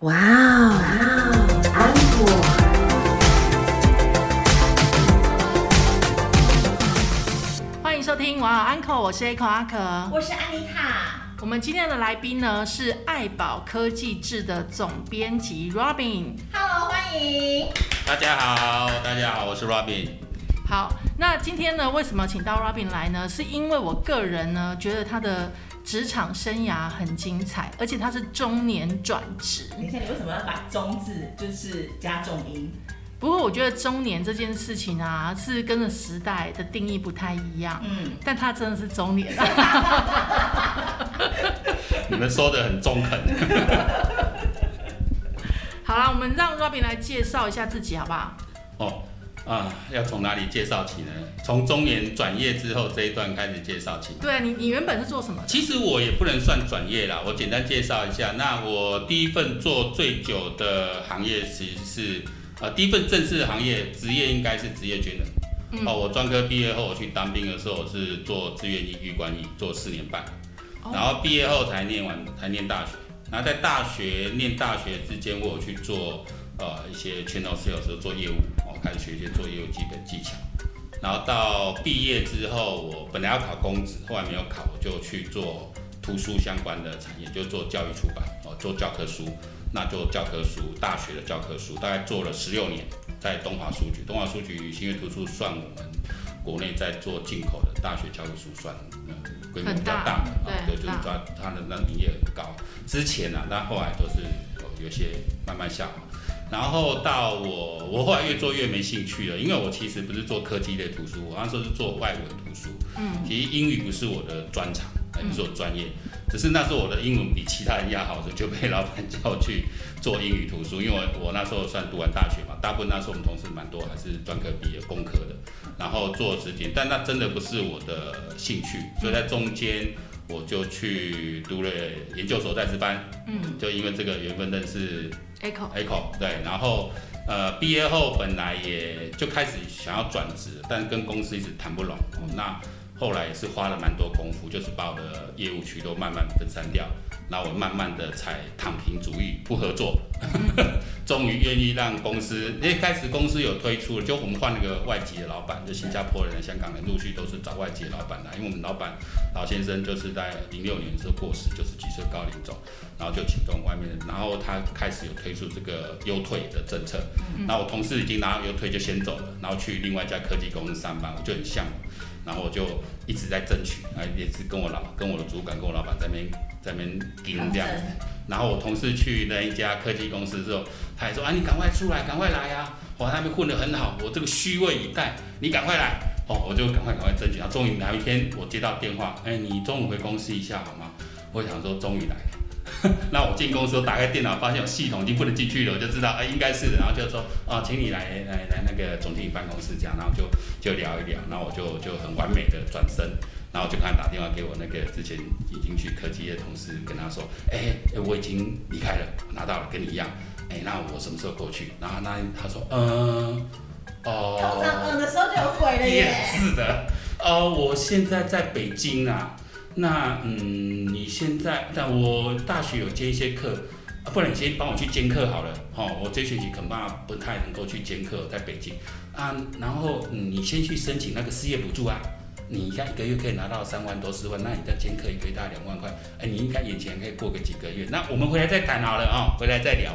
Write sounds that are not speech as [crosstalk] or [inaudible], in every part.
哇哦，安可。欢迎收听哇哦 Uncle，我是 Echo 阿可。我是安妮塔。我们今天的来宾呢是爱宝科技志的总编辑 Robin。Hello，欢迎。大家好，大家好，我是 Robin。好，那今天呢，为什么请到 Robin 来呢？是因为我个人呢觉得他的职场生涯很精彩，而且他是中年转职。等一下，你为什么要把“中”字就是加重音？不过我觉得中年这件事情啊，是跟着时代的定义不太一样。嗯，但他真的是中年。[laughs] 你们说的很中肯。[laughs] 好啦，我们让 Robin 来介绍一下自己好不好？哦啊，要从哪里介绍起呢？从中年转业之后这一段开始介绍起。对啊，你你原本是做什么？其实我也不能算转业啦，我简单介绍一下。那我第一份做最久的行业其实是呃第一份正式的行业职业应该是职业军人。嗯哦，我专科毕业后我去当兵的时候，我是做志愿役、预官役，做四年半。哦然后毕业后才念完，才念大学。然后在大学念大学之间，我有去做呃一些 channel sales 做业务，我开始学一些做业务基本技巧。然后到毕业之后，我本来要考公职，后来没有考，我就去做图书相关的产业，就做教育出版，哦，做教科书。那做教科书，大学的教科书，大概做了十六年，在东华书局。东华书局新月图书算我们国内在做进口的大学教科书算，嗯，规模比较大的啊，对，就是抓它的那营业很高。之前啊，但后来都是有些慢慢下滑。然后到我，我后来越做越没兴趣了，因为我其实不是做科技类图书，我那时候是做外文图书。嗯，其实英语不是我的专长，也不是我专业，只是那时候我的英文比其他人要好，所以就被老板叫去做英语图书。因为我我那时候算读完大学嘛，大部分那时候我们同事蛮多还是专科毕业、工科的，然后做时间，但那真的不是我的兴趣，所以在中间我就去读了研究所在职班，嗯。就因为这个缘分认识，Echo，Echo 对，然后呃毕业后本来也就开始想要转职，但跟公司一直谈不拢，哦、那后来也是花了蛮多功夫，就是把我的业务区都慢慢分散掉，然后我慢慢的才躺平主义不合作，[laughs] 终于愿意让公司，因为开始公司有推出了，就我们换了个外籍的老板，就新加坡人、香港人陆续都是找外籍的老板来，因为我们老板老先生就是在零六年的时候过世，就是几岁高龄走。然后就请动外面的，然后他开始有推出这个优退的政策，然后我同事已经拿到优退就先走了，然后去另外一家科技公司上班，我就很向往，然后我就一直在争取，啊也是跟我老跟我的主管跟我老板在那边在那边盯这样子，然后我同事去那一家科技公司之后，他还说啊你赶快出来，赶快来啊，我他们混得很好，我这个虚位以待，你赶快来，哦我就赶快赶快争取，然后终于哪一天我接到电话，哎你中午回公司一下好吗？我想说终于来了。[laughs] 那我进公司，我打开电脑，发现有系统已经不能进去了，我就知道，哎、应该是的。然后就说，哦，请你来来来那个总经理办公室这样，然后就就聊一聊，然后我就就很完美的转身，然后就看他打电话给我那个之前已经去科技业的同事，跟他说，哎、哎我已经离开了，我拿到了，跟你一样，哎、那我什么时候过去？然后那他说，嗯、哦，通常嗯的时候就有鬼了耶。是的，呃，我现在在北京啊。那嗯，你现在，但我大学有接一些课，啊、不然你先帮我去兼课好了。哦，我这学期恐怕不太能够去兼课，在北京啊。然后、嗯、你先去申请那个失业补助啊。你看一个月可以拿到三万多四万，那你再兼课一个月大概两万块，哎，你应该眼前可以过个几个月。那我们回来再谈好了啊、回来再聊。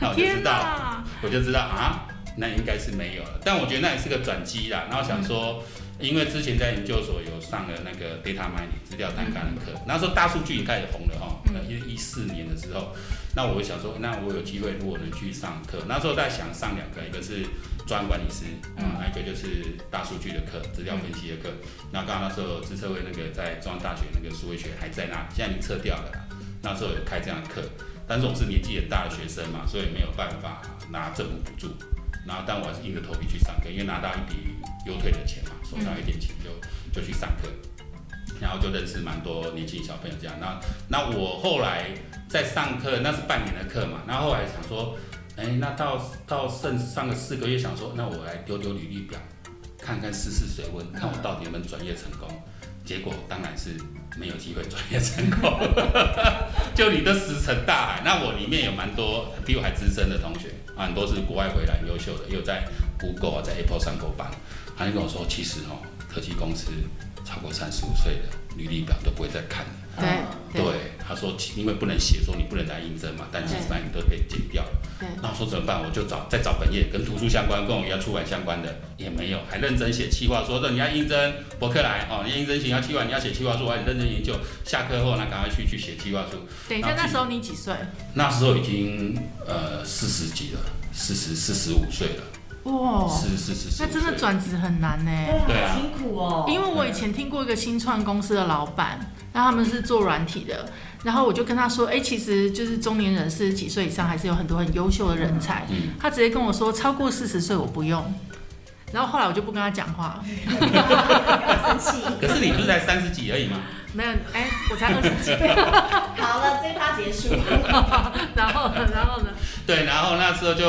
那我就知道。我就知道啊，那应该是没有了。但我觉得那也是个转机啦。然后想说，因为之前在研究所有上了那个 data mining 资料单干的课，那时候大数据已经开始红了哈。嗯一一四年的时候，那我就想说，那我有机会如果能去上课，那时候在想上两个，一个是专案管理师啊，还有一个就是大数据的课，资料分析的课。那刚好那时候资策会那个在中央大学那个数位学还在那，现在已经撤掉了啦。那时候有开这样的课，但是我是年纪很大的学生嘛，所以没有办法拿政府补助。然后，但我还是硬着头皮去上课，因为拿到一笔优退的钱嘛，手上有一点钱就就去上课，然后就认识蛮多年轻小朋友这样。那那我后来在上课，那是半年的课嘛，然后后来想说，哎，那到到剩上个四个月，想说，那我来丢丢履历表，看看试试水温，看我到底能不能转业成功。结果当然是没有机会转业成功，[laughs] 就你的石沉大海。那我里面有蛮多比我还资深的同学，很多是国外回来很优秀的，也有在 Google 啊，在 Apple 上过班。他就跟我说，其实哦，科技公司超过三十五岁的履历表都不会再看了。对对对，他说因为不能写说你不能来应征嘛，但其实上你都可以剪掉了。对，那我说怎么办？我就找再找本业跟图书相关、跟我们要出版相关的也没有，还认真写企划说，你要应征博客来哦，你要应征行要企划，你要写企划书，我还认真研究。下课后呢赶快去去写企划书。等一下，那时候你几岁？那时候已经呃四十几了，四十四十五岁了，哇，是是是是。那真的转职很难呢。对，对啊好辛苦哦。因为我以前听过一个新创公司的老板，那他们是做软体的，然后我就跟他说，哎、其实就是中年人四十几岁以上，还是有很多很优秀的人才。嗯他直接跟我说，超过四十岁我不用。然后后来我就不跟他讲话，[laughs] 生气。可是你不是才三十几而已吗？没有，哎、我才二十几。[laughs] 好了，这一趴结束。[laughs] 然后呢，然后呢，对，然后那时候就，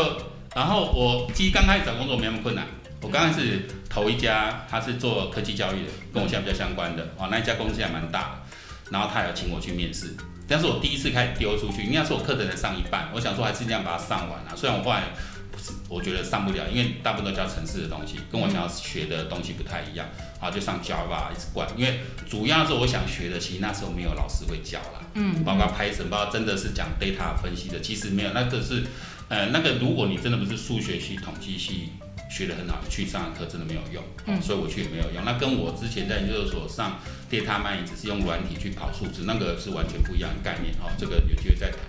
然后我其实刚开始找工作没那么困难。我刚开始投一家，他是做科技教育的，跟我现在比较相关的哦，那一家公司还蛮大的，然后他有请我去面试，但是我第一次开始丢出去，应该是我课程才上一半，我想说还是这样把它上完啊，虽然我后来不是，我觉得上不了，因为大部分都教城市的东西，跟我想要学的东西不太一样，啊，就上 Java 一直灌，因为主要是我想学的，其实那时候没有老师会教啦，嗯，包括 Python，包括真的是讲 data 分析的，其实没有，那个是，呃，那个如果你真的不是数学系、统计系学得很好，你去上的课真的没有用，嗯所以我去也没有用。那跟我之前在研究所上 data mining 只是用软体去跑数字，那个是完全不一样的概念哦，这个有机会再谈。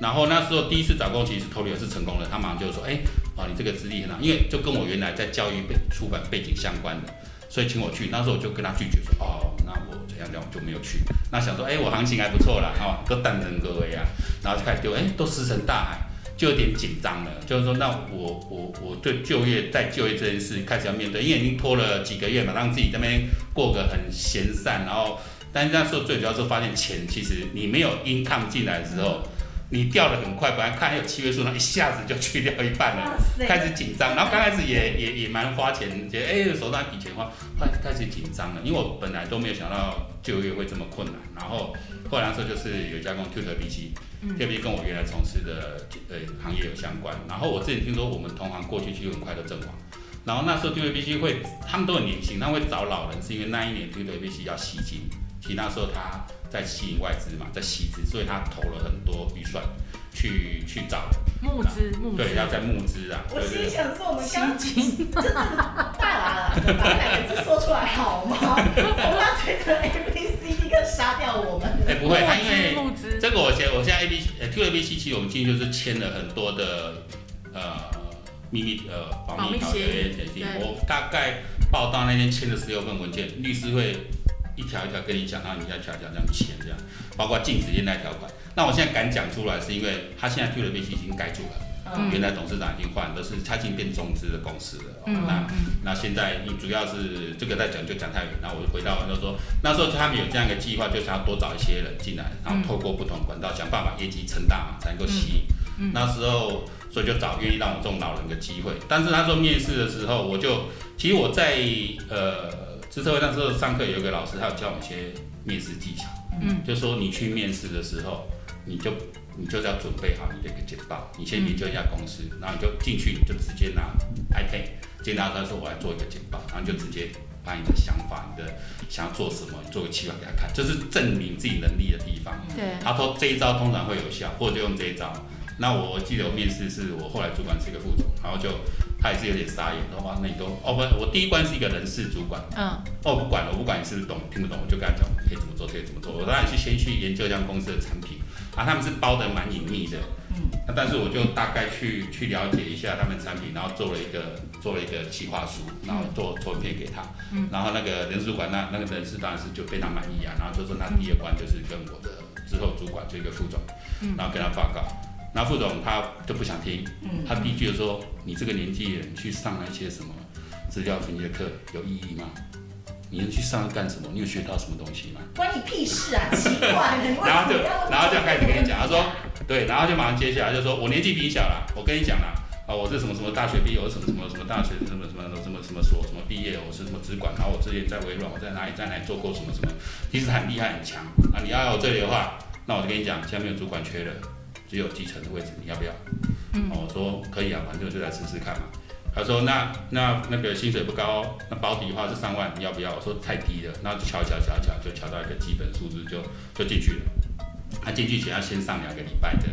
然后那时候第一次找工，其实投流是成功的，他马上就说，哎、哦，你这个资历很好，因为就跟我原来在教育背出版背景相关的，所以请我去。那时候我就跟他拒绝说，哦，那我怎样怎样我就没有去。那想说，哎、我行情还不错啦，哦，都担任各位啊，然后就开始丢，哎、都石沉大海，就有点紧张了。就是说，那我我我对就业再就业这件事开始要面对，因为已经拖了几个月嘛，让自己这边过个很闲散，然后，但是那时候最主要是发现钱，其实你没有 income 进来的时候。你掉的很快，本来看还有七位数，那一下子就去掉一半了。开始紧张，然后刚开始也 [laughs] 也也蛮花钱，觉得哎、手上一笔钱花，后来开始紧张了，因为我本来都没有想到就业会这么困难，然后后来那时候就是有一家公司 Tutor BC，嗯特别跟我原来从事的呃行业有相关，然后我自己听说我们同行过去其实很快都阵亡，然后那时候 Tutor BC 会他们都很年轻，他们会找老人，是因为那一年 Tutor BC 要吸金，其实那时候他在吸引外资嘛，在吸资，所以他投了很多预算去去找，募资募资，对，要在募资啊，我心想说，我们刚吸金，真的大啦，把那两个字说出来好吗？我怕觉得 A B 杀掉我们。哎、不会，他因为，这个我现我现在 A B 呃 Q A B C 其实我们进去就是签了很多的呃秘密呃保密条约协定，对我大概报道那天签了十六份文件，律师会一条一条跟你讲，然后你要一条一条这样签这样，包括禁止烟贷条款。那我现在敢讲出来，是因为他现在 Q A B C 已经改住了，嗯。原来董事长已经换，都是他已经变中资的公司了。哦嗯那嗯。那现在你主要是这个在讲就讲太远，那我就回到就是说那时候他们有这样一个计划，就是要多找一些人进来，然后透过不同管道想办法业绩撑大嘛，才能够吸引。那时候所以就找愿意让我这种老人的机会，但是那时候面试的时候，我就其实我在呃资策会那时候上课有一个老师，他有教我们一些面试技巧，嗯，就说你去面试的时候，你就你就是要准备好你的一个简报，你先研究一下公司，然后你就进去，你就直接拿 iPad，直接拿出来说我来做一个简报，然后你就直接把你的想法、你的想要做什么，你做个计划给他看，这是证明自己能力的地方。对，他说这一招通常会有效，或者就用这一招。那我我记得我面试是我后来主管是一个副总，然后就他也是有点傻眼，说哇那你都哦不，我第一关是一个人事主管，嗯。哦不管了，我不管你是不是懂听不懂，我就跟他讲可以怎么做，可以怎么做。我当然去先去研究一下公司的产品，啊他们是包的蛮隐秘的，嗯，那但是我就大概去去了解一下他们产品，然后做了一个做了一个企划书，然后做做片给他，嗯。然后那个人事主管那那个人事当然是就非常满意啊，然后就说那第二关就是跟我的之后主管就一个副总，嗯。然后跟他报告，然后副总他就不想听，嗯他第一句就说你这个年纪人去上那些什么资料分析的课有意义吗？你能去上干什么？你有学到什么东西吗？关你屁事啊！奇怪，然后就然后就开始跟你讲，他说对，然后就马上接下来就说，我年纪比你小啦，我跟你讲啦，啊，我是什么什么大学毕业，我什么什么什么大学什么什么什么什么所什么毕业，我是什么资管，然后我之前在微软，我在哪里在哪里做过什么什么，其实很厉害很强啊。你要我这里的话，那我就跟你讲，现在没有主管缺了，只有基层的位置，你要不要？我说可以啊，反正我就来试试看嘛。他说那那那个薪水不高，那保底的话是三万，你要不要？我说太低了，那就瞧一瞧瞧瞧，就瞧到一个基本数字就就进去了。他进去前要先上两个礼拜的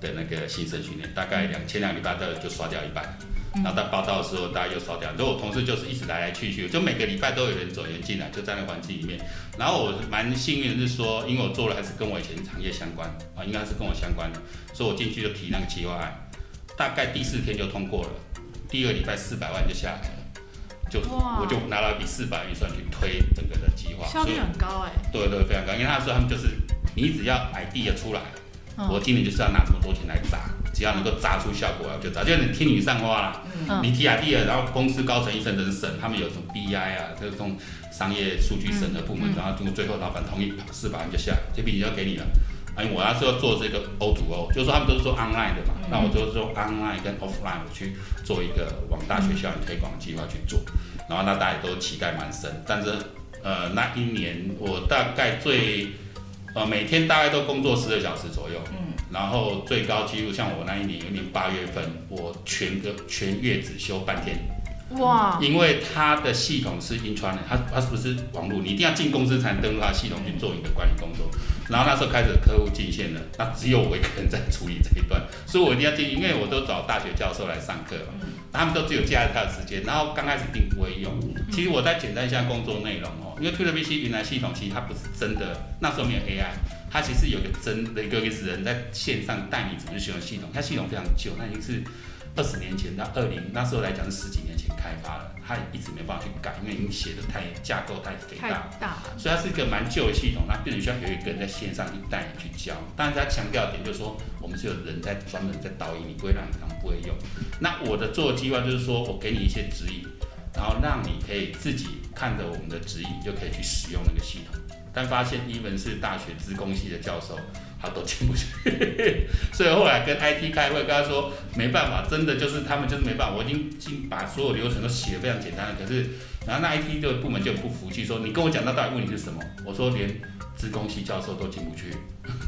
的那个新生训练，大概两前两个礼拜的就刷掉一半，然后到报道的时候大家又烧掉。所以我同事就是一直来来去去，就每个礼拜都有人走人进来，就在那个环境里面。然后我蛮幸运的是说，因为我做的还是跟我以前行业相关啊，应该是跟我相关的，所以我进去就提那个计划案，大概第四天就通过了，第二个礼拜四百万就下来了。就我就拿了一笔四百预算去推整个的计划，效率很高哎、对对非常高，因为他说他们就是你只要 idea 出来，嗯我今年就是要拿这么多钱来砸，只要能够砸出效果来我就砸，就是你听你散花啦，嗯。你提 idea，然后公司高层一层人审，他们有什么 BI 啊，这种商业数据审核部门，然后经过最后老板同意，四百万就下来，这笔就要给你了。啊，因为我那时候做这个 O to O，就是说他们都是做 online 的嘛，那我就是说 online 跟 offline 我去做一个往大学校园推广计划去做，然后那大家也都期待蛮深，但是呃那一年我大概最呃每天大概都工作十个小时左右，嗯，然后最高纪录像我那一年有一年八月份，我全个全月只休半天，哇，因为它的系统是 intranet，它它是不是网络？你一定要进公司才能登录它系统去做你的管理工作。然后那时候开始客户进线了，那只有我一个人在处理这一段，所以我一定要进，因为我都找大学教授来上课嘛，他们都只有假日他的时间，然后刚开始并不会用。其实我再简单一下工作内容哦，因为 PwC 云南系统其实它不是真的，那时候没有 AI，它其实有个真的一个人在线上带你怎么去使用系统，它系统非常旧，那已经是二十年前到二零那时候来讲是十几年前开发了，它也一直没办法去改，因为已经写的太架构太肥太大。大，所以它是一个蛮旧的系统，那变成需要有一个人在线上去带你去教。但是他强调一点就是说，我们是有人在专门在导引你，不会让你他们不会用。那我的做的计划就是说我给你一些指引，然后让你可以自己看着我们的指引，就可以去使用那个系统。但发现，even 是大学资工系的教授，他都进不去，[laughs] 所以后来跟 IT 开会，跟他说没办法，真的就是他们就是没办法。我已经经把所有流程都写得非常简单了，可是然后那 IT 的部门就不服气，说你跟我讲那到底问题是什么？我说连资工系教授都进不去。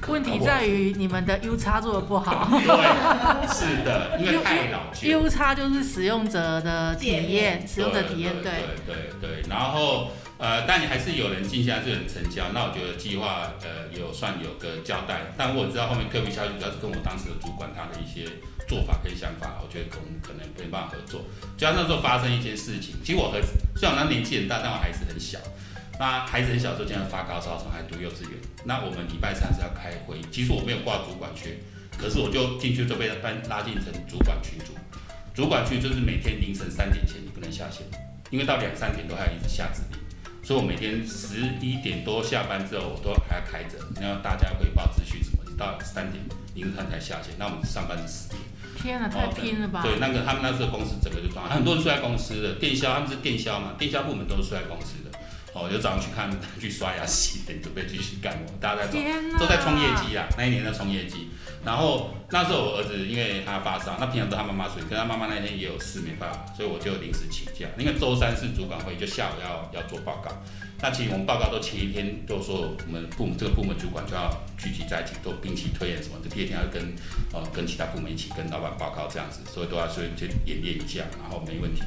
问题在于你们的 U 叉做的不好 [laughs] 对，是的，因为太老旧。，U 叉就是使用者的体界验，使用者体验，对对对，然后呃，但你还是有人进下，是有人成交。那我觉得计划呃有算有个交代，但我知道后面客户消息主要是跟我当时的主管他的一些做法跟想法，我觉得可能可能没办法合作。就像那时候发生一件事情，其实我和虽然我那年纪很大，但我孩子很小。那孩子很小的时候，经常发高烧，从还读幼稚园。那我们礼拜三是要开会，其实我没有挂主管缺，可是我就进去就被班拉进成主管群组。主管群就是每天凌晨三点前你不能下线，因为到两三点都还要一直下指令，所以我每天十一点多下班之后，我都还要开着，然后大家汇报资讯什么，到三点凌晨才下线。那我们上班是十点。天啊，太拼了吧！对，那个他们那时候公司整个就装，很多人睡在公司的，电销他们是电销嘛，电销部门都是睡在公司的。哦，就早上去看，去刷牙洗脸，准备继续干活，大家在走。都在冲业绩啊，那一年在冲业绩。然后那时候我儿子因为他发烧，那平常都他妈妈睡，跟，他妈妈那天也有事没办法，所以我就临时请假。因为周三是主管会，就下午要要做报告。那其实我们报告都前一天都说我们部门这个部门主管就要聚集在一起做定期推演什么的，第二天要跟呃跟其他部门一起跟老板报告这样子，所以都要去去演练一下，然后没问题。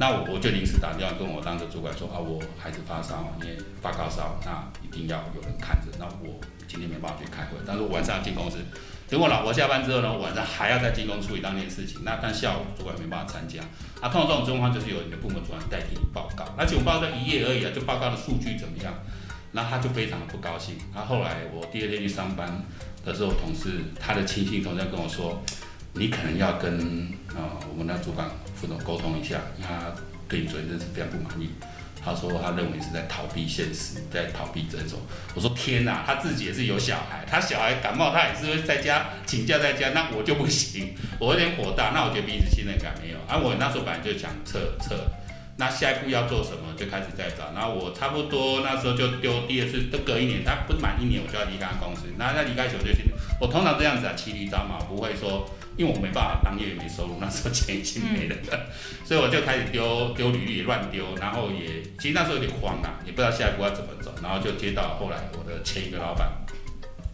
那我我就临时打电话跟我当时主管说啊，我孩子发烧，因为发高烧，那一定要有人看着。那我今天没办法去开会，但是我晚上要进公司。等我老婆下班之后呢，晚上还要在进公司处理当天的事情。那但下午主管没办法参加。啊，通常这种状况就是有你的部门主管代替你报告，而且我报告一页而已啊，就报告的数据怎么样？那他就非常的不高兴。那后来我第二天去上班的时候，同事他的亲戚同事跟我说，你可能要跟呃我们的主管副总沟通一下，他对你昨天真是非常不满意。他说他认为是在逃避现实，在逃避这种。我说天哪，他自己也是有小孩，他小孩感冒，他也是会在家请假在家，那我就不行，我有点火大。那我觉得彼此信任感没有。啊，我那时候本来就想撤撤，那下一步要做什么就开始在找。然后我差不多那时候就丢第二次，都隔一年，他不满一年我就要离开公司。那他离开球队去，我通常这样子啊，骑驴找马，不会说，因为我没办法当业余没收入，那时候钱已经没了，[laughs] 所以我就开始丢丢履历乱丢，然后也其实那时候有点慌啊，也不知道下一步要怎么走，然后就接到后来我的前一个老板，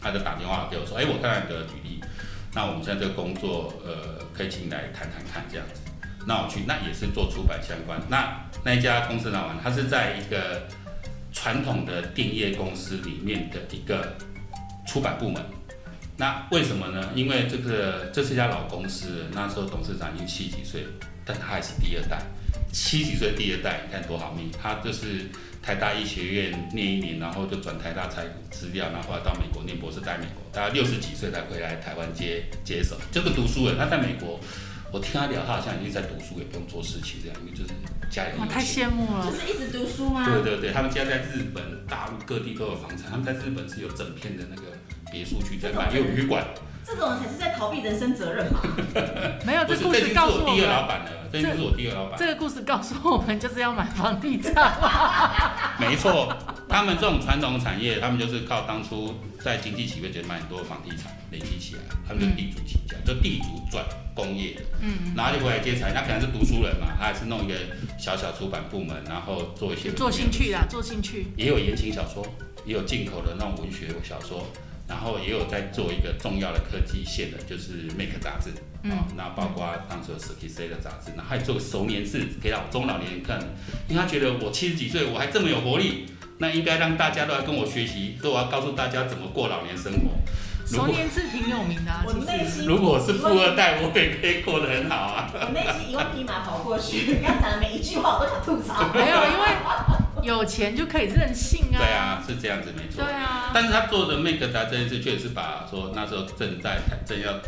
他就打电话给我说，哎、我看到你的履历，那我们现在这个工作，呃，可以请你来谈谈看这样子。那我去，那也是做出版相关。那那一家公司呢，玩，他是在一个传统的电业公司里面的一个出版部门。那为什么呢？因为这个这是一家老公司，那时候董事长已经七十几岁，但他还是第二代，七十几岁第二代，你看多好命。他就是台大医学院念一年，然后就转台大财资料，然后后来到美国念博士，在美国，大概六十几岁才回来台湾接接手。这个读书人，他在美国。我听他聊，他好像已经在读书，也不用做事情这样，因为就是家里我，太。羡慕了就。是一直读书吗？对对对，他们家在日本、大陆各地都有房产，他们在日本是有整片的那个别墅区在卖，也有旅馆。这种人才是在逃避人生责任嘛。[laughs] 没有，这故事告诉我我第二老们，板了，这就是我第二老板。这个故事告诉我们就是要买房地产。[laughs] 没错，他们这种传统产业，他们就是靠当初在经济起飞前买很多房地产累积起来，他们就地主起家，就地主转工业的，嗯，然后就回来接产业。他可能是读书人嘛，他还是弄一个小小出版部门，然后做一些做兴趣啦，做兴趣。也有言情小说，也有进口的那种文学小说，然后也有在做一个重要的科技线的，就是 Make 杂志，嗯哦，那包括当时有 s k i C 的杂志，然后还做个熟年志给老中老年人看，因为他觉得我七十几岁我还这么有活力，那应该让大家都来跟我学习，所以我要告诉大家怎么过老年生活。如果熟年志挺有名的、啊，我其实。内心如果我是富二代，我也可以过得很好啊。我内心一万匹马跑过去，你 [laughs] 刚讲的每一句话我都想吐槽。没有，因为有钱就可以任性啊。对啊，是这样子没错对。啊。但是他做的 Make 杂这件事，确实是把说那时候正在正要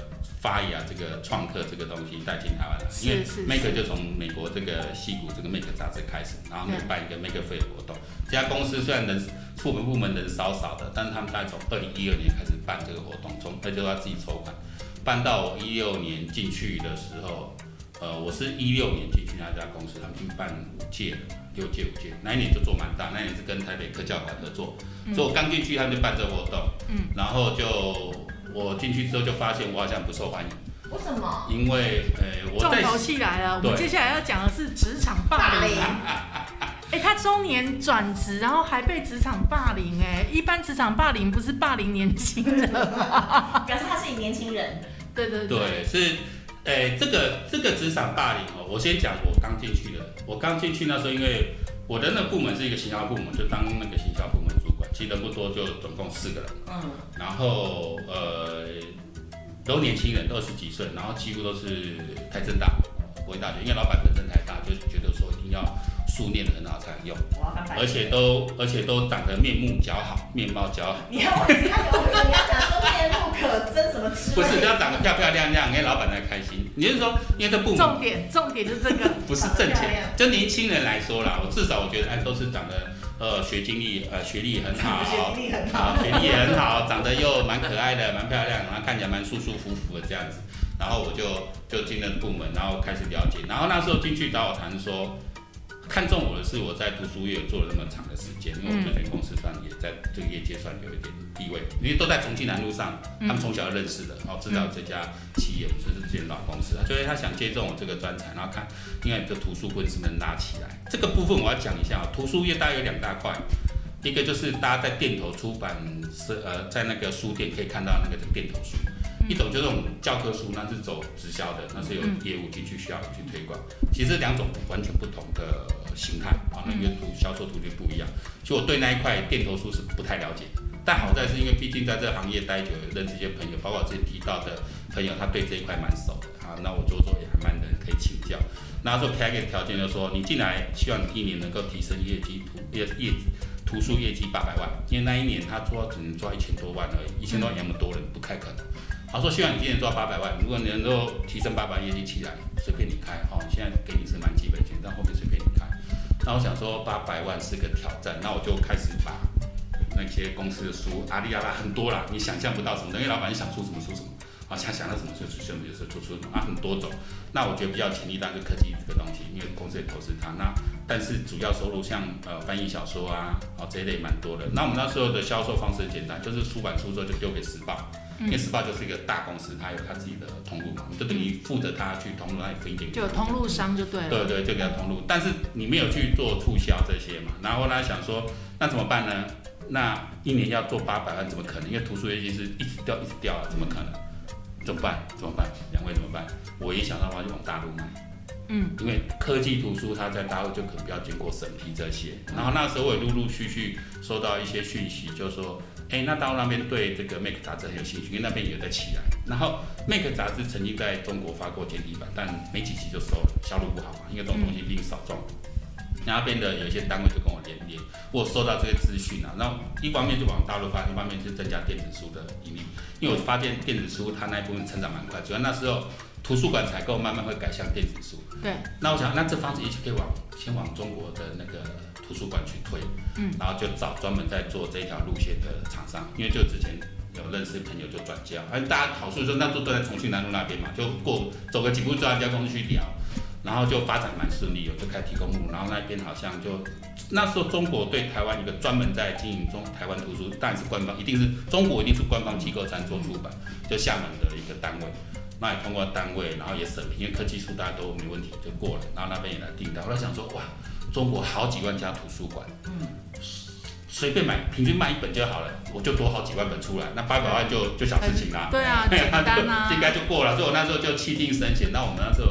发芽这个创客这个东西带进台湾来，因为 Make 就从美国这个戏骨这个 Make 杂志开始，然后他们办一个 Make Fair 活动。这家公司虽然人部门部门人少少的，但是他们大概从二零一二年开始办这个活动，从而且都要自己筹款，办到我一六年进去的时候，呃，我是一六年进去那家公司，他们已经办五届了，六届五届，那一年就做蛮大，那一年是跟台北科教馆合作，所以我刚进去他们就办这个活动，嗯，然后就我进去之后就发现我好像不受欢迎，为什么？因为呃我在重头戏来了，我们接下来要讲的是职场霸凌。[laughs] 哎、他中年转职，然后还被职场霸凌、哎，一般职场霸凌不是霸凌年轻人吗？表示他是一年轻人，[laughs] 对对。对，是，诶、这个这个职场霸凌哦，我先讲我刚进去的，我刚进去那时候，因为我的那部门是一个行销部门，就当那个行销部门主管，其实人不多，就总共四个人，嗯，然后呃，都年轻人，二十几岁，然后几乎都是台政大、国立大学，因为老板本身台大，就觉得说一定要书念得很好才能用，而且都而且都长得面目姣好，面貌姣好。你要他有你要讲说面目可憎什么之不是，要长得漂漂亮亮，因为老板才开心。你是说，因为这部门重点重点就是这个，[laughs] 不是挣钱，就年轻人来说啦，我至少我觉得哎都是长得呃学经历呃学历很好，学历很好，啊学历也很好，长得又蛮可爱的，蛮漂亮，然后看起来蛮舒舒服服的这样子。然后我就就进了部门，然后开始了解。然后那时候进去找我谈说，看中我的是我在读书业做了那么长的时间，因为我这间公司上也在这个业界算有一点地位，因为都在重庆南路上，他们从小就认识的，然后知道这家企业就是这间老公司，所以他想借重我这个专才，然后看应该这图书馆是不是能拉起来。这个部分我要讲一下，图书业大概有两大块。一个就是大家在店头出版是呃，在那个书店可以看到那个店头书，一种就是我们教科书，那是走直销的，那是有业务进去需要你去推广。其实两种完全不同的形态啊，那个图销售途径不一样。所以我对那一块电头书是不太了解，但好在是因为毕竟在这个行业待久了，认识一些朋友，包括我之前提到的朋友，他对这一块蛮熟的啊。那我做做也还蛮能可以请教。那时候开一个条件，就是说你进来，希望你一年能够提升业绩图业业图书业绩八百万，因为那一年他做只能做一千多万而已，一千多万那么多人不太可能。他说希望你今年抓八百万，如果你能够提升八百万业绩起来，随便你开，好、现在给你是蛮基本钱，但后面随便你开。那我想说八百万是个挑战，那我就开始把那些公司的书，阿里阿拉很多啦，你想象不到什么，因为老板想出什么出什么。啊，想想到什么就出什么就是突出啊很多种。那我觉得比较潜力当然就科技这个东西，因为公司也投资它。那但是主要收入像呃翻译小说啊，哦这一类蛮多的。那我们那时候的销售方式很简单，就是出版书之后就丢给时报，因为 SPA 就是一个大公司，它有它自己的通路嘛，你就等于负责它去通路那里分给你。就有通路商就对了。对对，就给他通路，但是你没有去做促销这些嘛，然后来想说那怎么办呢？那一年要做八百万怎么可能？因为图书业绩是一直掉一直掉啊，怎么可能？怎么办？怎么办？两位怎么办？我一想到的话就往大陆卖，嗯，因为科技图书它在大陆就可能不要经过审批这些，然后那时候我也陆陆续续收到一些讯息，就说，哎，那大陆那边对这个 Make 杂志很有兴趣，因为那边也在起来。然后 Make 杂志曾经在中国发过简体版，但没几期就收了，销路不好嘛，因为这种东西毕竟少众。那边的有一些单位就跟我联联，我收到这些资讯啊，然后一方面就往大陆发，一方面就增加电子书的盈利，因为我发现电子书它那一部分成长蛮快，主要那时候图书馆采购慢慢会改向电子书。对。那我想，那这方式也许可以往先往中国的那个图书馆去推，嗯，然后就找专门在做这条路线的厂商，因为就之前有认识朋友就转交，哎，大家好处说那都都在重庆南路那边嘛，就过走个几步就一家公司去聊。然后就发展蛮顺利，有就开始提供目录，然后那边好像就那时候中国对台湾一个专门在经营中台湾图书，但是官方，一定是中国一定是官方机构在做出版，就厦门的一个单位，那也通过单位，然后也审批，因为科技书大家都没问题就过了，然后那边也来订单，我在想说哇，中国好几万家图书馆，嗯，随便买平均卖一本就好了，我就多好几万本出来，那八百万就就小事情啦，对啊，[laughs] 简单啊，应该就过了，所以我那时候就气定神闲，那我们那时候。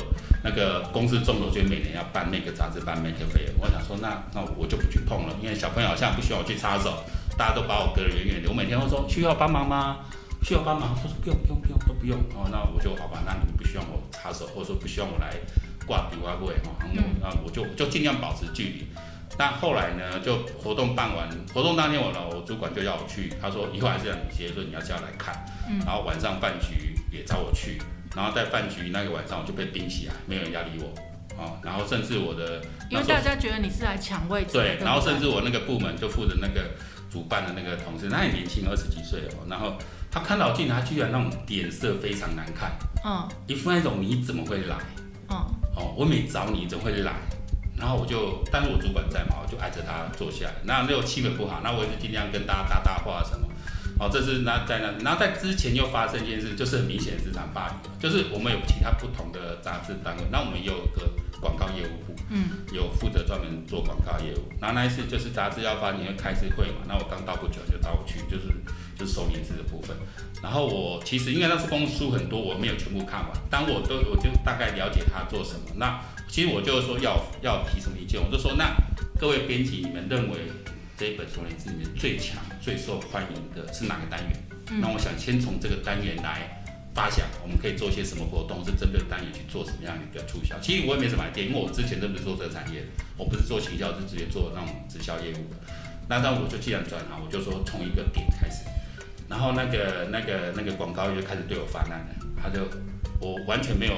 那个公司众筹就每年要办那个杂志，办 Make Fair。我想说，那那我就不去碰了，因为小朋友好像不需要我去插手，大家都把我隔得远远的。我每天都说需要帮忙吗？需要帮忙？他说不用不用不用都不用。哦，那我就好吧，那你们不需要我插手，或者说不需要我来挂笔画位哦，那我就就尽量保持距离。但后来呢，就活动办完，活动当天我呢，我主管就要我去，他说以后还是让你接，说你要下来看，然后晚上饭局也找我去。然后在饭局那个晚上，我就被冰起来，没有人家理我，哦，然后甚至我的，因为大家觉得你是来抢位置，对，然后甚至我那个部门就负责那个主办的那个同事，他也年轻，二十几岁哦，然后他看到我进来，他居然那种脸色非常难看，嗯，一副那种你怎么会来，嗯，哦，我没找你，怎么会来？然后我就，但是我主管在嘛，我就挨着他坐下来，那那种气氛不好，那我也是尽量跟大家搭搭话什么。哦，这是那在那，然后在之前又发生一件事，就是很明显的职场霸凌，就是我们有其他不同的杂志单位，那我们也有个广告业务部，嗯，有负责专门做广告业务。然后那一次就是杂志要发你会开次会嘛，那我刚到不久就找我去，就是就是收名字的部分。然后我其实因为那次公书很多，我没有全部看完，但我都我就大概了解他做什么。那其实我就说要要提什么意见，我就说那各位编辑，你们认为？这一本书里面最强、最受欢迎的是哪个单元？那我想先从这个单元来发想，我们可以做些什么活动，是针对单元去做什么样的一个促销。其实我也没什么店，因为我之前都不是做这个产业，我不是做行销，是直接做那种直销业务。那那我就既然转行，我就说从一个点开始。然后那个那个那个广告就开始对我发难了，他就我完全没有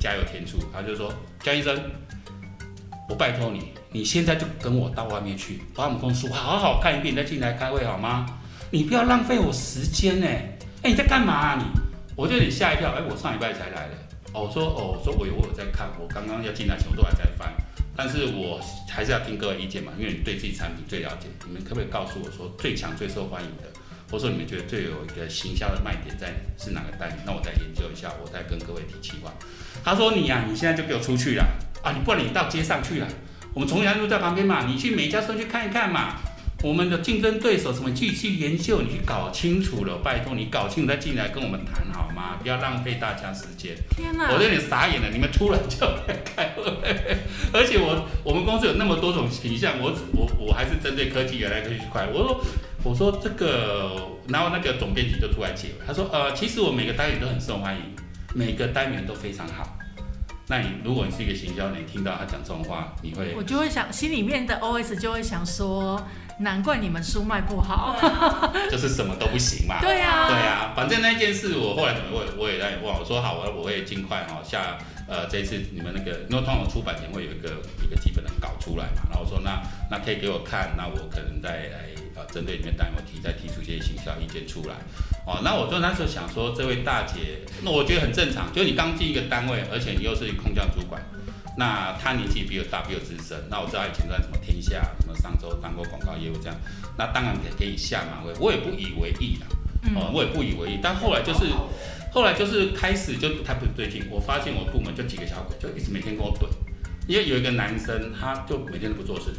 加油添醋，他就说江医生。我拜托你，你现在就跟我到外面去，把我们公司好好看一遍，再进来开会好吗？你不要浪费我时间呢。哎，你在干嘛啊你？我就有点吓一跳。哎，我上礼拜才来的。哦，我说哦，我说我有我有在看，我刚刚要进来前我都还在翻。但是我还是要听各位意见嘛，因为你对自己产品最了解。你们可不可以告诉我说最强最受欢迎的，或者说你们觉得最有一个行销的卖点在是哪个单？那我再研究一下，我再跟各位提期望。他说你呀，你现在就给我出去了。啊，你不然你到街上去了，我们重阳路在旁边嘛，你去每家商去看一看嘛。我们的竞争对手什么，继续研究，你去搞清楚了，拜托你搞清楚再进来跟我们谈好吗？不要浪费大家时间。天哪，我有点傻眼了，你们突然就来开会，[laughs] 而且我我们公司有那么多种形象，我我我还是针对科技原来科技块。我说我说这个，然后那个总编辑就突然解，他说呃，其实我每个单元都很受欢迎，每个单元都非常好。那你如果你是一个行销，你听到他讲这种话，你会？我就会想，心里面的 OS 就会想说，难怪你们书卖不好，[laughs] 就是什么都不行嘛。对呀，对呀，反正那件事我后来怎么我我也在问，我说好，我我会尽快哈下呃这次你们那个，因为通常出版前会有一个一个基本的稿出来嘛，然后我说那那可以给我看，那我可能再来呃针对里面单位提再提出一些行销意见出来。哦，那我就那时候想说，这位大姐，那我觉得很正常，就你刚进一个单位，而且你又是空降主管，那他年纪比我大，比我资深，那我知道以前在什么天下、什么商周当过广告业务这样，那当然给给以下马威，我也不以为意啦，哦，我也不以为意，但后来就是。后来就是开始就不太不对劲，我发现我部门就几个小鬼，就一直每天跟我怼，因为有一个男生，他就每天都不做事，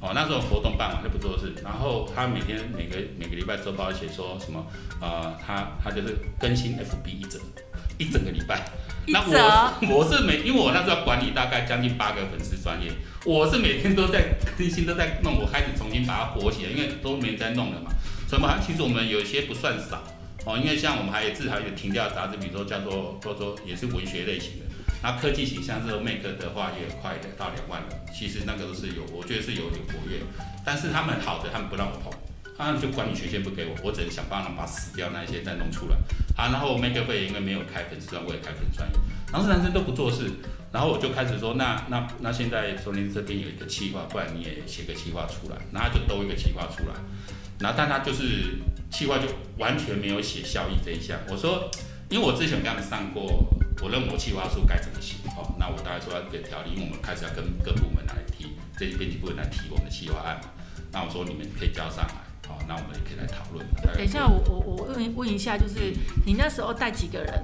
哦，那时候活动办完就不做事，然后他每天每个每个礼拜周报写说什么，呃，他他就是更新 FB 一整一整个礼拜，那我 [laughs] 我是每因为我那时候管理大概将近八个粉丝专业，我是每天都在更新都在弄，我开始重新把它火起来，因为都没人在弄了嘛，所以我们其实我们有些不算少。哦，因为像我们还有至少有停掉杂志，比如说叫做叫做也是文学类型的，那科技型像这种 Make 的话也快的到两万了，其实那个都是有，我觉得是有点活跃，但是他们好的他们不让我碰，他就管理权限不给我，我只能想办法把死掉那一些再弄出来，啊，然后 Make 会因为没有开粉丝专，我也开粉专业，然后男生都不做事，然后我就开始说，那那那现在说您这边有一个企划，不然你也写个企划出来，然后他就兜一个企划出来。然后，但他就是计划就完全没有写效益这一项。我说，因为我之前跟他们上过，我认为我计划书该怎么写，哦，那我大概说要一个条例，因为我们开始要跟各部门来提，这些编辑部门来提我们的计划案嘛。那我说你们可以交上来，好，那我们也可以来讨论。等一下，我我我问问一下，就是你那时候带几个人？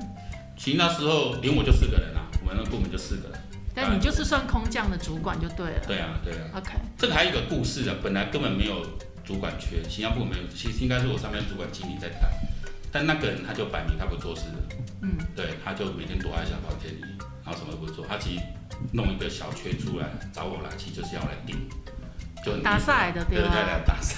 其实那时候连我就四个人啊，我们那个部门就四个人。但你就是算空降的主管就对了。对啊，对啊。OK，这个还有一个故事啊，本来根本没有。主管缺，新加坡没有，其实应该是我上面主管经理在带，但那个人他就摆明他不做事了，嗯，对，他就每天躲在小房间里，然后什么都不做，他其实弄一个小缺出来找我来，其实就是要来顶，就很打赛的对对对，打赛。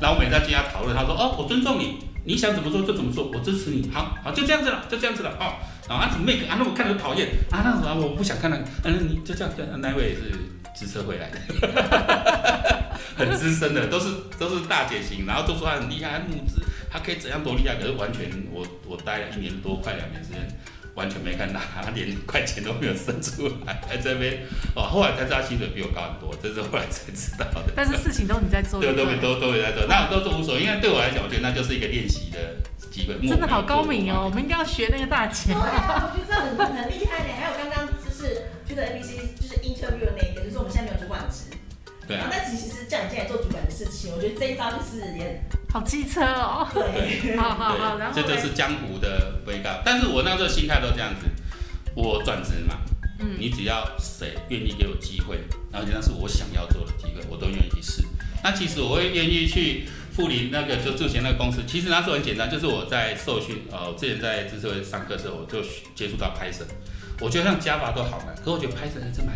然后我每次在跟他讨论，他说哦，我尊重你，你想怎么做就怎么做，我支持你，好好就这样子了，就这样子了，哦，然后啊怎么 make 啊，那我看着讨厌啊，那什么我不想看那个，嗯，你就这样，那位是支车回来的。[laughs] 很资深的，都是都是大姐型，然后都说他很厉害，很努资，他可以怎样多厉害？可是完全我我待了一年多，快两年时间，完全没看到他连块钱都没有生出来，在这边哦，后来才知道薪水比我高很多，这是后来才知道的。但是事情都你在做，对，都都都有在做，那都是无所谓，因为对我来讲，我觉得那就是一个练习的机会。真的好高明哦，我们应该要学那个大姐。对啊，我觉得这很很厉害的。还有刚刚就是觉得 ABC 就是 interview 的那个，就是我们现在没有主管职。对啊，那其实叫你进来做主管的事情，我觉得这一招就是也好机车哦。对，好好好，然后这就是江湖的微告。但是我那时候心态都这样子，我转职嘛，嗯，你只要谁愿意给我机会，然后那是我想要做的机会，我都愿意去试。那其实我会愿意去富林那个就之前那个公司，其实那时候很简单，就是我在受训，呃，我之前在知识会上课的时候，我就接触到 Python，我觉得像 Java 都好难，可我觉得 Python 还真蛮。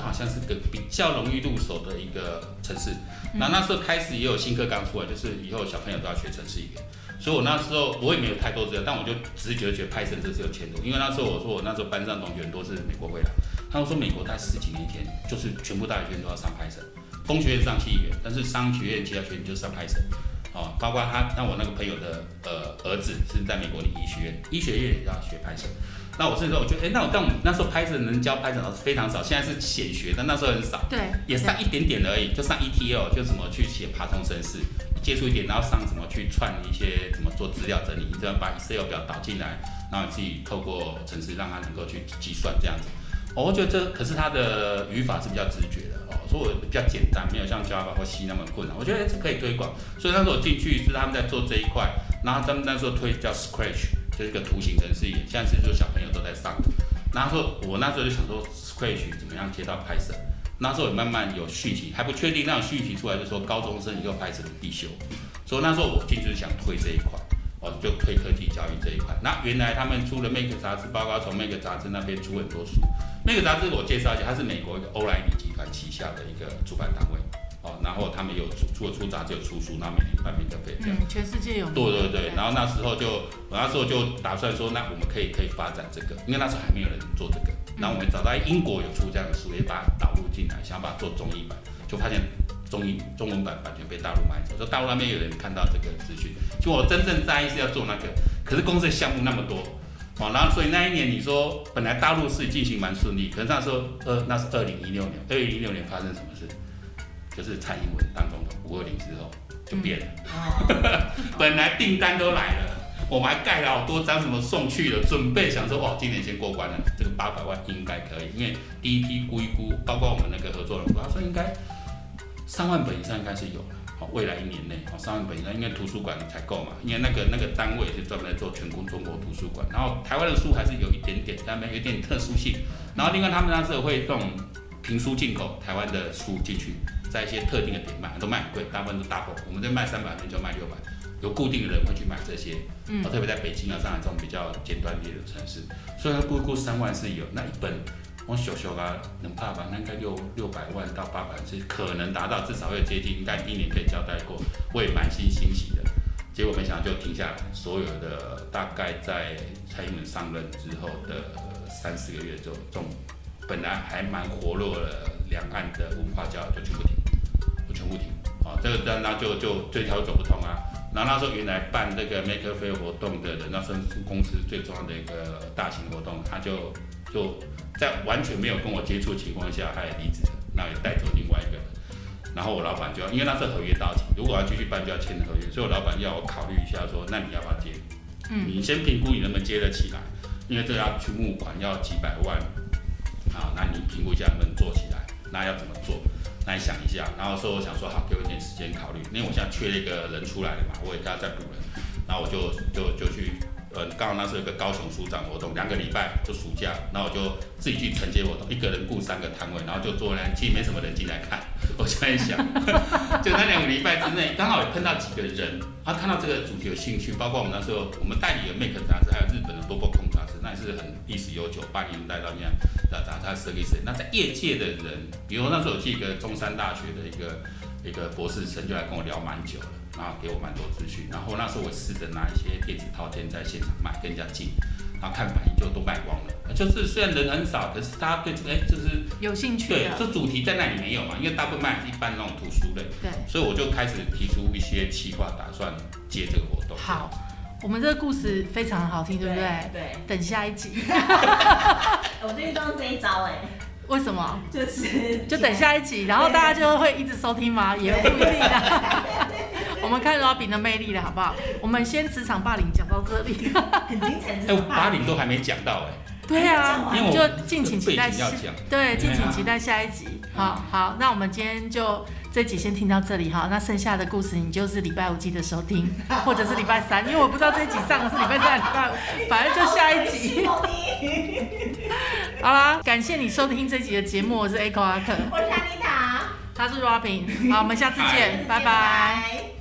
这好像是个比较容易入手的一个城市。那那时候开始也有新课刚出来，就是以后小朋友都要学城市语言。所以我那时候我也没有太多资料，但我就直觉觉得派生这是有前途。因为那时候我说我那时候班上同学很多是美国回来，他们说美国在十几年前就是全部大学院都要上派生，工学院上七语言，但是商学院其他学院就上派生。哦，包括他，那我那个朋友的呃儿子是在美国的医学院，医学院也要学派生。那我甚至我觉得，哎，那我但我们那时候拍摄能教拍摄老师非常少，现在是显学，但那时候很少，对，也上一点点而已，就上 ETL，就怎么去写爬虫程式，接触一点，然后上怎么去串一些怎么做资料整理，你只要把 Excel 表导进来，然后自己透过程式让它能够去计算这样子。哦，我觉得这可是它的语法是比较直觉的哦，所以我比较简单，没有像 Java 或 C 那么困难。我觉得这可以推广，所以那时候我进去是他们在做这一块，然后他们那时候推叫 Scratch。就是个图形程式语现在是说小朋友都在上。然后说，我那时候就想说，Scratch 怎么样接到 Python？那时候也慢慢有续集，还不确定那种续集出来，就说高中生以后 Python 必修。所以那时候我进去想推这一块，哦，就推科技教育这一块。那原来他们出了 Make 杂志，包括从 Make 杂志那边出很多书。Make 杂志我介绍一下，它是美国一个欧莱米集团旗下的一个出版单位。哦，然后他们有出除了出杂志有出书，那每年办免费这样。嗯，全世界有。对对对，然后那时候就，我那时候就打算说，那我们可以可以发展这个，因为那时候还没有人做这个。然后我们找到英国有出这样的书，也把它导入进来，想把它做中译版，就发现中译中文版版权被大陆买走。说大陆那边有人看到这个资讯，就我真正在意是要做那个，可是公司的项目那么多，哦，然后所以那一年你说本来大陆是进行蛮顺利，可是那时候呃那是二零一六年，二零一六年发生什么事？就是蔡英文当总统五二零之后就变了，[laughs] 本来订单都来了，我们还盖了好多张什么送去了，准备想说哦，今年先过关了，这个八百万应该可以，因为第一批估一估，包括我们那个合作人，他说应该三万本以上应该是有了。好，未来一年内，好，三万本以上应该图书馆才够嘛，因为那个那个单位是专门在做全国中国图书馆，然后台湾的书还是有一点点，但没有一点特殊性。然后另外他们那时候会这种凭书进口台湾的书进去，在一些特定的点卖，都卖很贵，大部分都 double，我们在卖三百，人就卖六百，有固定的人会去买这些，特别在北京啊、上海这种比较尖端一点的城市，所以它估估三万是有，那一本我小小啊，能怕吧？那应该六六百万到八百是可能达到，至少会接近，应该一年可以交代过，我也蛮心欣喜的。结果没想到就停下来，所有的大概在蔡英文上任之后的三四个月就这种本来还蛮活络的两岸的文化交流就全部停，就全部停。啊，这个那那就就这条路走不通啊。然后那时候原来办这个 Make Fair 活动的人，那时候是公司最重要的一个大型活动，他就就在完全没有跟我接触情况下，他也离职了，那也带走另外一个人。然后我老板就要，因为那时候合约到期，如果要继续办就要签合约，所以我老板要我考虑一下说，那你要不要接？嗯你先评估你能不能接得起来，因为这要去募款要几百万，啊，那你评估一下能不能做起来，那要怎么做？来想一下，然后说我想说好，给我一点时间考虑，因为我现在缺一个人出来了嘛，我也要再补人，然后我就就就去，呃，刚好那时候有个高雄书展活动，两个礼拜就暑假，那我就自己去承接活动，一个人雇三个摊位，然后就做那，其实没什么人进来看，[laughs] 我现在想，[laughs] 就那两个礼拜之内，刚好也碰到几个人，他看到这个主题有兴趣，包括我们那时候我们代理的 Make 杂志，还有日本的多波控杂志，那也是很历史悠久，八零年代到现在的杂志设计师。那在业界的人，比如那时候我记得一个中山大学的一个一个博士生就来跟我聊蛮久了，然后给我蛮多资讯，然后那时候我试着拿一些电子套件在现场卖，跟人家进，然后看反应就都卖光了。就是虽然人很少，可是大家对这个哎，就是有兴趣对的，这主题在那里没有嘛，因为大部分卖的是一般那种图书类。对。所以我就开始提出一些企划，打算接这个活动。好，我们这个故事非常好听，对不对？对，等下一集，[laughs] [laughs] 我最近都用这一招哎，为什么？就是 [laughs] 就等下一集，然后大家就会一直收听吗？也不一定啊。[laughs] 我们看 Robin 的魅力了，好不好？我们先职场霸凌讲到这里。很精彩，哎，霸凌都还没讲到哎，对啊，就敬请期待背景要讲。对，敬请期待下一集。好好，那我们今天就这集先听到这里哈。那剩下的故事你就是礼拜五记得收听，[laughs] 或者是礼拜三，因为我不知道这一集上的是礼拜三、礼拜五，反正就下一集。[laughs] 好啦，感谢你收听这集的节目，我是 Echo 阿克，我是安妮塔，他是 Robin，好，我们下次见，拜拜。拜